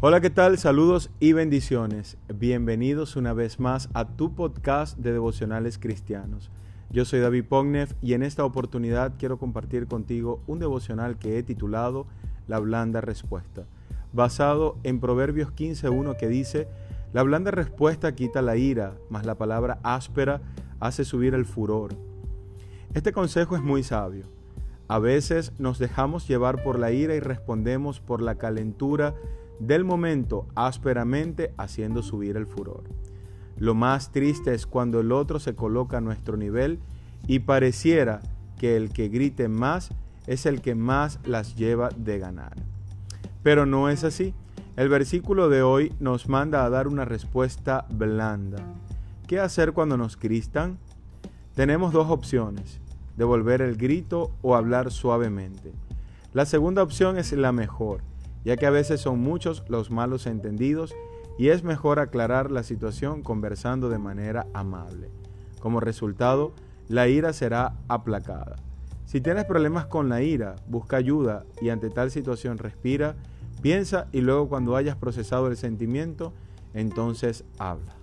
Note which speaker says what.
Speaker 1: Hola, ¿qué tal? Saludos y bendiciones. Bienvenidos una vez más a tu podcast de devocionales cristianos. Yo soy David Pognev y en esta oportunidad quiero compartir contigo un devocional que he titulado La blanda respuesta, basado en Proverbios 15.1 que dice, La blanda respuesta quita la ira, mas la palabra áspera hace subir el furor. Este consejo es muy sabio. A veces nos dejamos llevar por la ira y respondemos por la calentura del momento ásperamente haciendo subir el furor. Lo más triste es cuando el otro se coloca a nuestro nivel y pareciera que el que grite más es el que más las lleva de ganar. Pero no es así. El versículo de hoy nos manda a dar una respuesta blanda. ¿Qué hacer cuando nos cristan? Tenemos dos opciones, devolver el grito o hablar suavemente. La segunda opción es la mejor ya que a veces son muchos los malos entendidos y es mejor aclarar la situación conversando de manera amable. Como resultado, la ira será aplacada. Si tienes problemas con la ira, busca ayuda y ante tal situación respira, piensa y luego cuando hayas procesado el sentimiento, entonces habla.